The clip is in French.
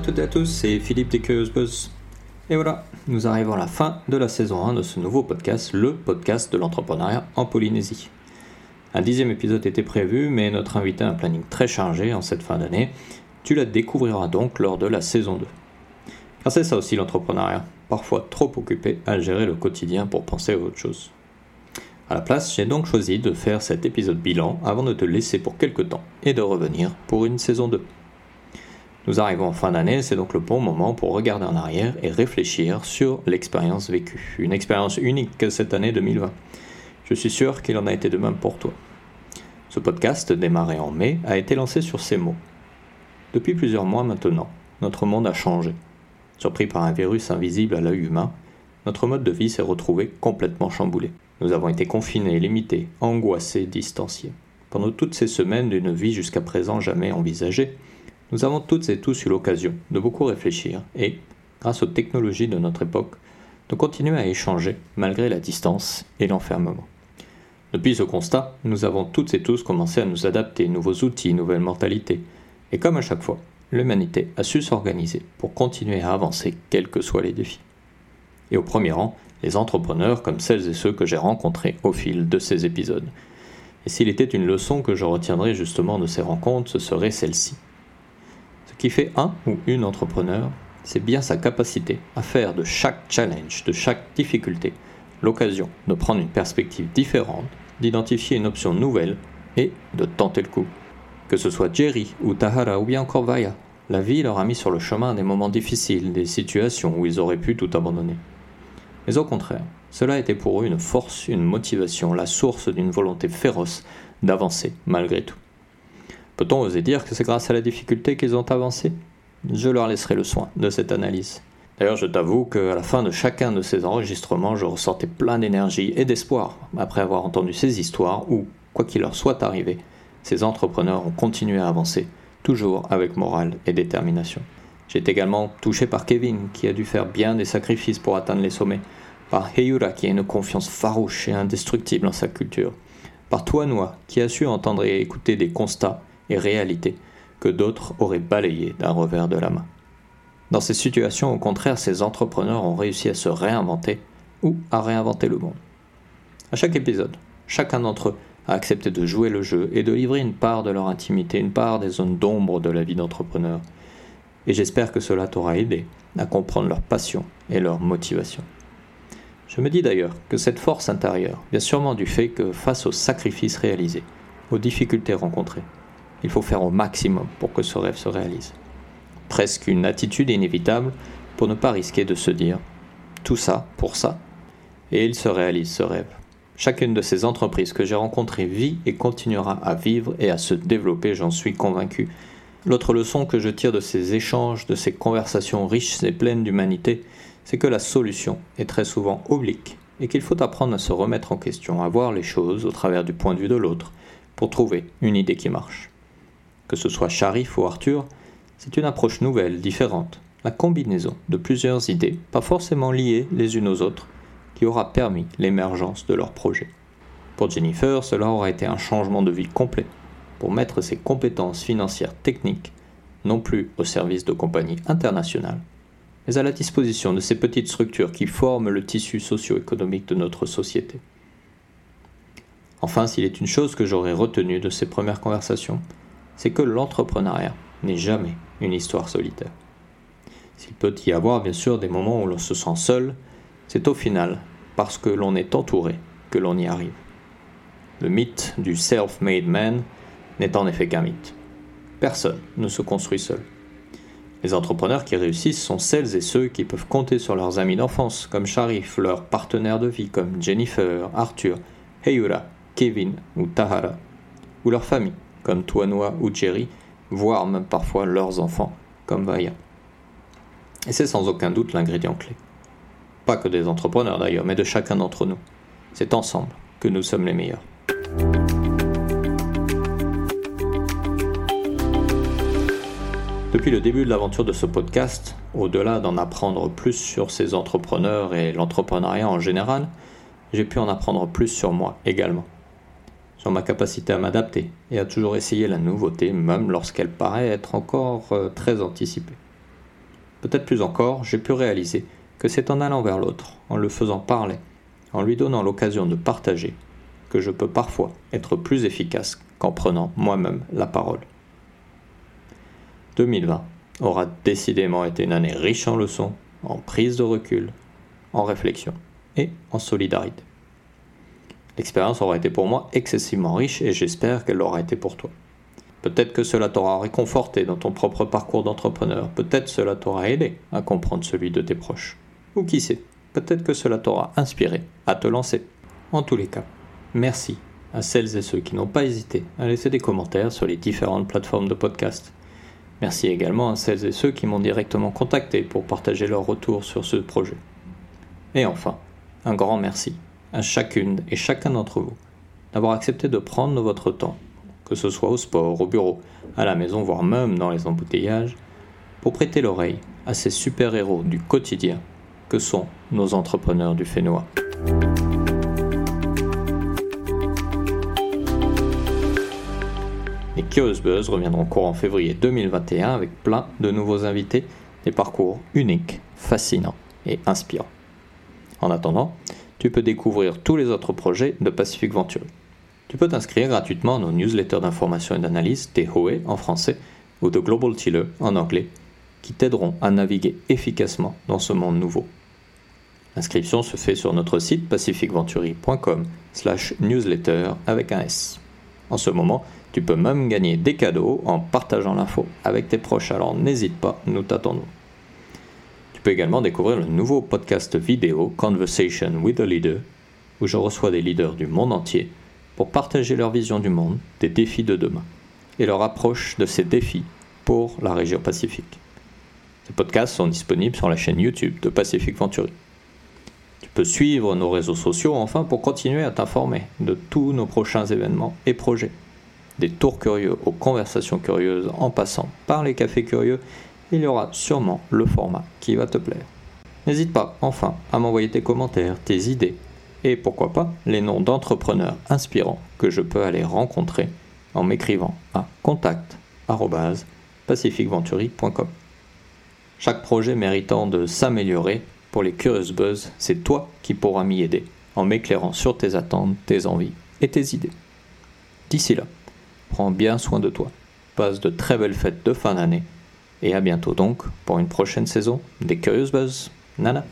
toutes et à tous, c'est Philippe des Curious Buzz. Et voilà, nous arrivons à la fin de la saison 1 de ce nouveau podcast, le podcast de l'entrepreneuriat en Polynésie. Un dixième épisode était prévu, mais notre invité a un planning très chargé en cette fin d'année. Tu la découvriras donc lors de la saison 2. Car c'est ça aussi l'entrepreneuriat, parfois trop occupé à gérer le quotidien pour penser à autre chose. À la place, j'ai donc choisi de faire cet épisode bilan avant de te laisser pour quelques temps et de revenir pour une saison 2. Nous arrivons en fin d'année, c'est donc le bon moment pour regarder en arrière et réfléchir sur l'expérience vécue. Une expérience unique cette année 2020. Je suis sûr qu'il en a été de même pour toi. Ce podcast, démarré en mai, a été lancé sur ces mots. Depuis plusieurs mois maintenant, notre monde a changé. Surpris par un virus invisible à l'œil humain, notre mode de vie s'est retrouvé complètement chamboulé. Nous avons été confinés, limités, angoissés, distanciés. Pendant toutes ces semaines d'une vie jusqu'à présent jamais envisagée, nous avons toutes et tous eu l'occasion de beaucoup réfléchir et, grâce aux technologies de notre époque, de continuer à échanger malgré la distance et l'enfermement. Depuis ce constat, nous avons toutes et tous commencé à nous adapter, nouveaux outils, nouvelles mentalités, et comme à chaque fois, l'humanité a su s'organiser pour continuer à avancer quels que soient les défis. Et au premier rang, les entrepreneurs comme celles et ceux que j'ai rencontrés au fil de ces épisodes. Et s'il était une leçon que je retiendrais justement de ces rencontres, ce serait celle-ci qui fait un ou une entrepreneur, c'est bien sa capacité à faire de chaque challenge, de chaque difficulté, l'occasion de prendre une perspective différente, d'identifier une option nouvelle et de tenter le coup. Que ce soit Jerry ou Tahara ou bien encore Vaya, la vie leur a mis sur le chemin des moments difficiles, des situations où ils auraient pu tout abandonner. Mais au contraire, cela était pour eux une force, une motivation, la source d'une volonté féroce d'avancer malgré tout. Peut-on oser dire que c'est grâce à la difficulté qu'ils ont avancé? Je leur laisserai le soin de cette analyse. D'ailleurs, je t'avoue qu'à la fin de chacun de ces enregistrements, je ressortais plein d'énergie et d'espoir après avoir entendu ces histoires où, quoi qu'il leur soit arrivé, ces entrepreneurs ont continué à avancer, toujours avec morale et détermination. J'ai également touché par Kevin, qui a dû faire bien des sacrifices pour atteindre les sommets, par Heyura, qui a une confiance farouche et indestructible en sa culture, par Toanoa, qui a su entendre et écouter des constats et réalité que d'autres auraient balayé d'un revers de la main. Dans ces situations, au contraire, ces entrepreneurs ont réussi à se réinventer ou à réinventer le monde. À chaque épisode, chacun d'entre eux a accepté de jouer le jeu et de livrer une part de leur intimité, une part des zones d'ombre de la vie d'entrepreneur. Et j'espère que cela t'aura aidé à comprendre leur passion et leur motivation. Je me dis d'ailleurs que cette force intérieure vient sûrement du fait que face aux sacrifices réalisés, aux difficultés rencontrées, il faut faire au maximum pour que ce rêve se réalise. Presque une attitude inévitable pour ne pas risquer de se dire tout ça pour ça. Et il se réalise ce rêve. Chacune de ces entreprises que j'ai rencontrées vit et continuera à vivre et à se développer, j'en suis convaincu. L'autre leçon que je tire de ces échanges, de ces conversations riches et pleines d'humanité, c'est que la solution est très souvent oblique et qu'il faut apprendre à se remettre en question, à voir les choses au travers du point de vue de l'autre, pour trouver une idée qui marche que ce soit Sharif ou Arthur, c'est une approche nouvelle, différente, la combinaison de plusieurs idées, pas forcément liées les unes aux autres, qui aura permis l'émergence de leur projet. Pour Jennifer, cela aura été un changement de vie complet, pour mettre ses compétences financières techniques non plus au service de compagnies internationales, mais à la disposition de ces petites structures qui forment le tissu socio-économique de notre société. Enfin, s'il est une chose que j'aurais retenue de ces premières conversations, c'est que l'entrepreneuriat n'est jamais une histoire solitaire. S'il peut y avoir bien sûr des moments où l'on se sent seul, c'est au final parce que l'on est entouré que l'on y arrive. Le mythe du self-made man n'est en effet qu'un mythe. Personne ne se construit seul. Les entrepreneurs qui réussissent sont celles et ceux qui peuvent compter sur leurs amis d'enfance, comme Sharif, leurs partenaires de vie, comme Jennifer, Arthur, Heyura, Kevin ou Tahara, ou leur famille, comme Toanoa ou Jerry, voire même parfois leurs enfants, comme Vaya. Et c'est sans aucun doute l'ingrédient clé. Pas que des entrepreneurs d'ailleurs, mais de chacun d'entre nous. C'est ensemble que nous sommes les meilleurs. Depuis le début de l'aventure de ce podcast, au-delà d'en apprendre plus sur ces entrepreneurs et l'entrepreneuriat en général, j'ai pu en apprendre plus sur moi également ma capacité à m'adapter et à toujours essayer la nouveauté, même lorsqu'elle paraît être encore euh, très anticipée. Peut-être plus encore, j'ai pu réaliser que c'est en allant vers l'autre, en le faisant parler, en lui donnant l'occasion de partager, que je peux parfois être plus efficace qu'en prenant moi-même la parole. 2020 aura décidément été une année riche en leçons, en prise de recul, en réflexion et en solidarité. L'expérience aura été pour moi excessivement riche et j'espère qu'elle l'aura été pour toi. Peut-être que cela t'aura réconforté dans ton propre parcours d'entrepreneur, peut-être cela t'aura aidé à comprendre celui de tes proches. Ou qui sait, peut-être que cela t'aura inspiré à te lancer. En tous les cas, merci à celles et ceux qui n'ont pas hésité à laisser des commentaires sur les différentes plateformes de podcast. Merci également à celles et ceux qui m'ont directement contacté pour partager leur retour sur ce projet. Et enfin, un grand merci à chacune et chacun d'entre vous d'avoir accepté de prendre votre temps, que ce soit au sport, au bureau, à la maison, voire même dans les embouteillages, pour prêter l'oreille à ces super-héros du quotidien que sont nos entrepreneurs du Fénois. Les Curious Buzz reviendront courant février 2021 avec plein de nouveaux invités, des parcours uniques, fascinants et inspirants. En attendant, tu peux découvrir tous les autres projets de Pacific Venture. Tu peux t'inscrire gratuitement à nos newsletters d'information et d'analyse, THOE en français ou de Global Tiller en anglais, qui t'aideront à naviguer efficacement dans ce monde nouveau. L'inscription se fait sur notre site pacificventuri.com slash newsletter avec un S. En ce moment, tu peux même gagner des cadeaux en partageant l'info avec tes proches, alors n'hésite pas, nous t'attendons. Peux également découvrir le nouveau podcast vidéo Conversation with a Leader, où je reçois des leaders du monde entier pour partager leur vision du monde, des défis de demain, et leur approche de ces défis pour la région Pacifique. Ces podcasts sont disponibles sur la chaîne YouTube de Pacific Venturi. Tu peux suivre nos réseaux sociaux enfin pour continuer à t'informer de tous nos prochains événements et projets. Des tours curieux aux conversations curieuses en passant par les cafés curieux, il y aura sûrement le format qui va te plaire. N'hésite pas enfin à m'envoyer tes commentaires, tes idées et pourquoi pas les noms d'entrepreneurs inspirants que je peux aller rencontrer en m'écrivant à contact@pacificventuri.com. Chaque projet méritant de s'améliorer pour les Curious Buzz, c'est toi qui pourras m'y aider en m'éclairant sur tes attentes, tes envies et tes idées. D'ici là, prends bien soin de toi, passe de très belles fêtes de fin d'année et à bientôt donc pour une prochaine saison des Curious Buzz. Nana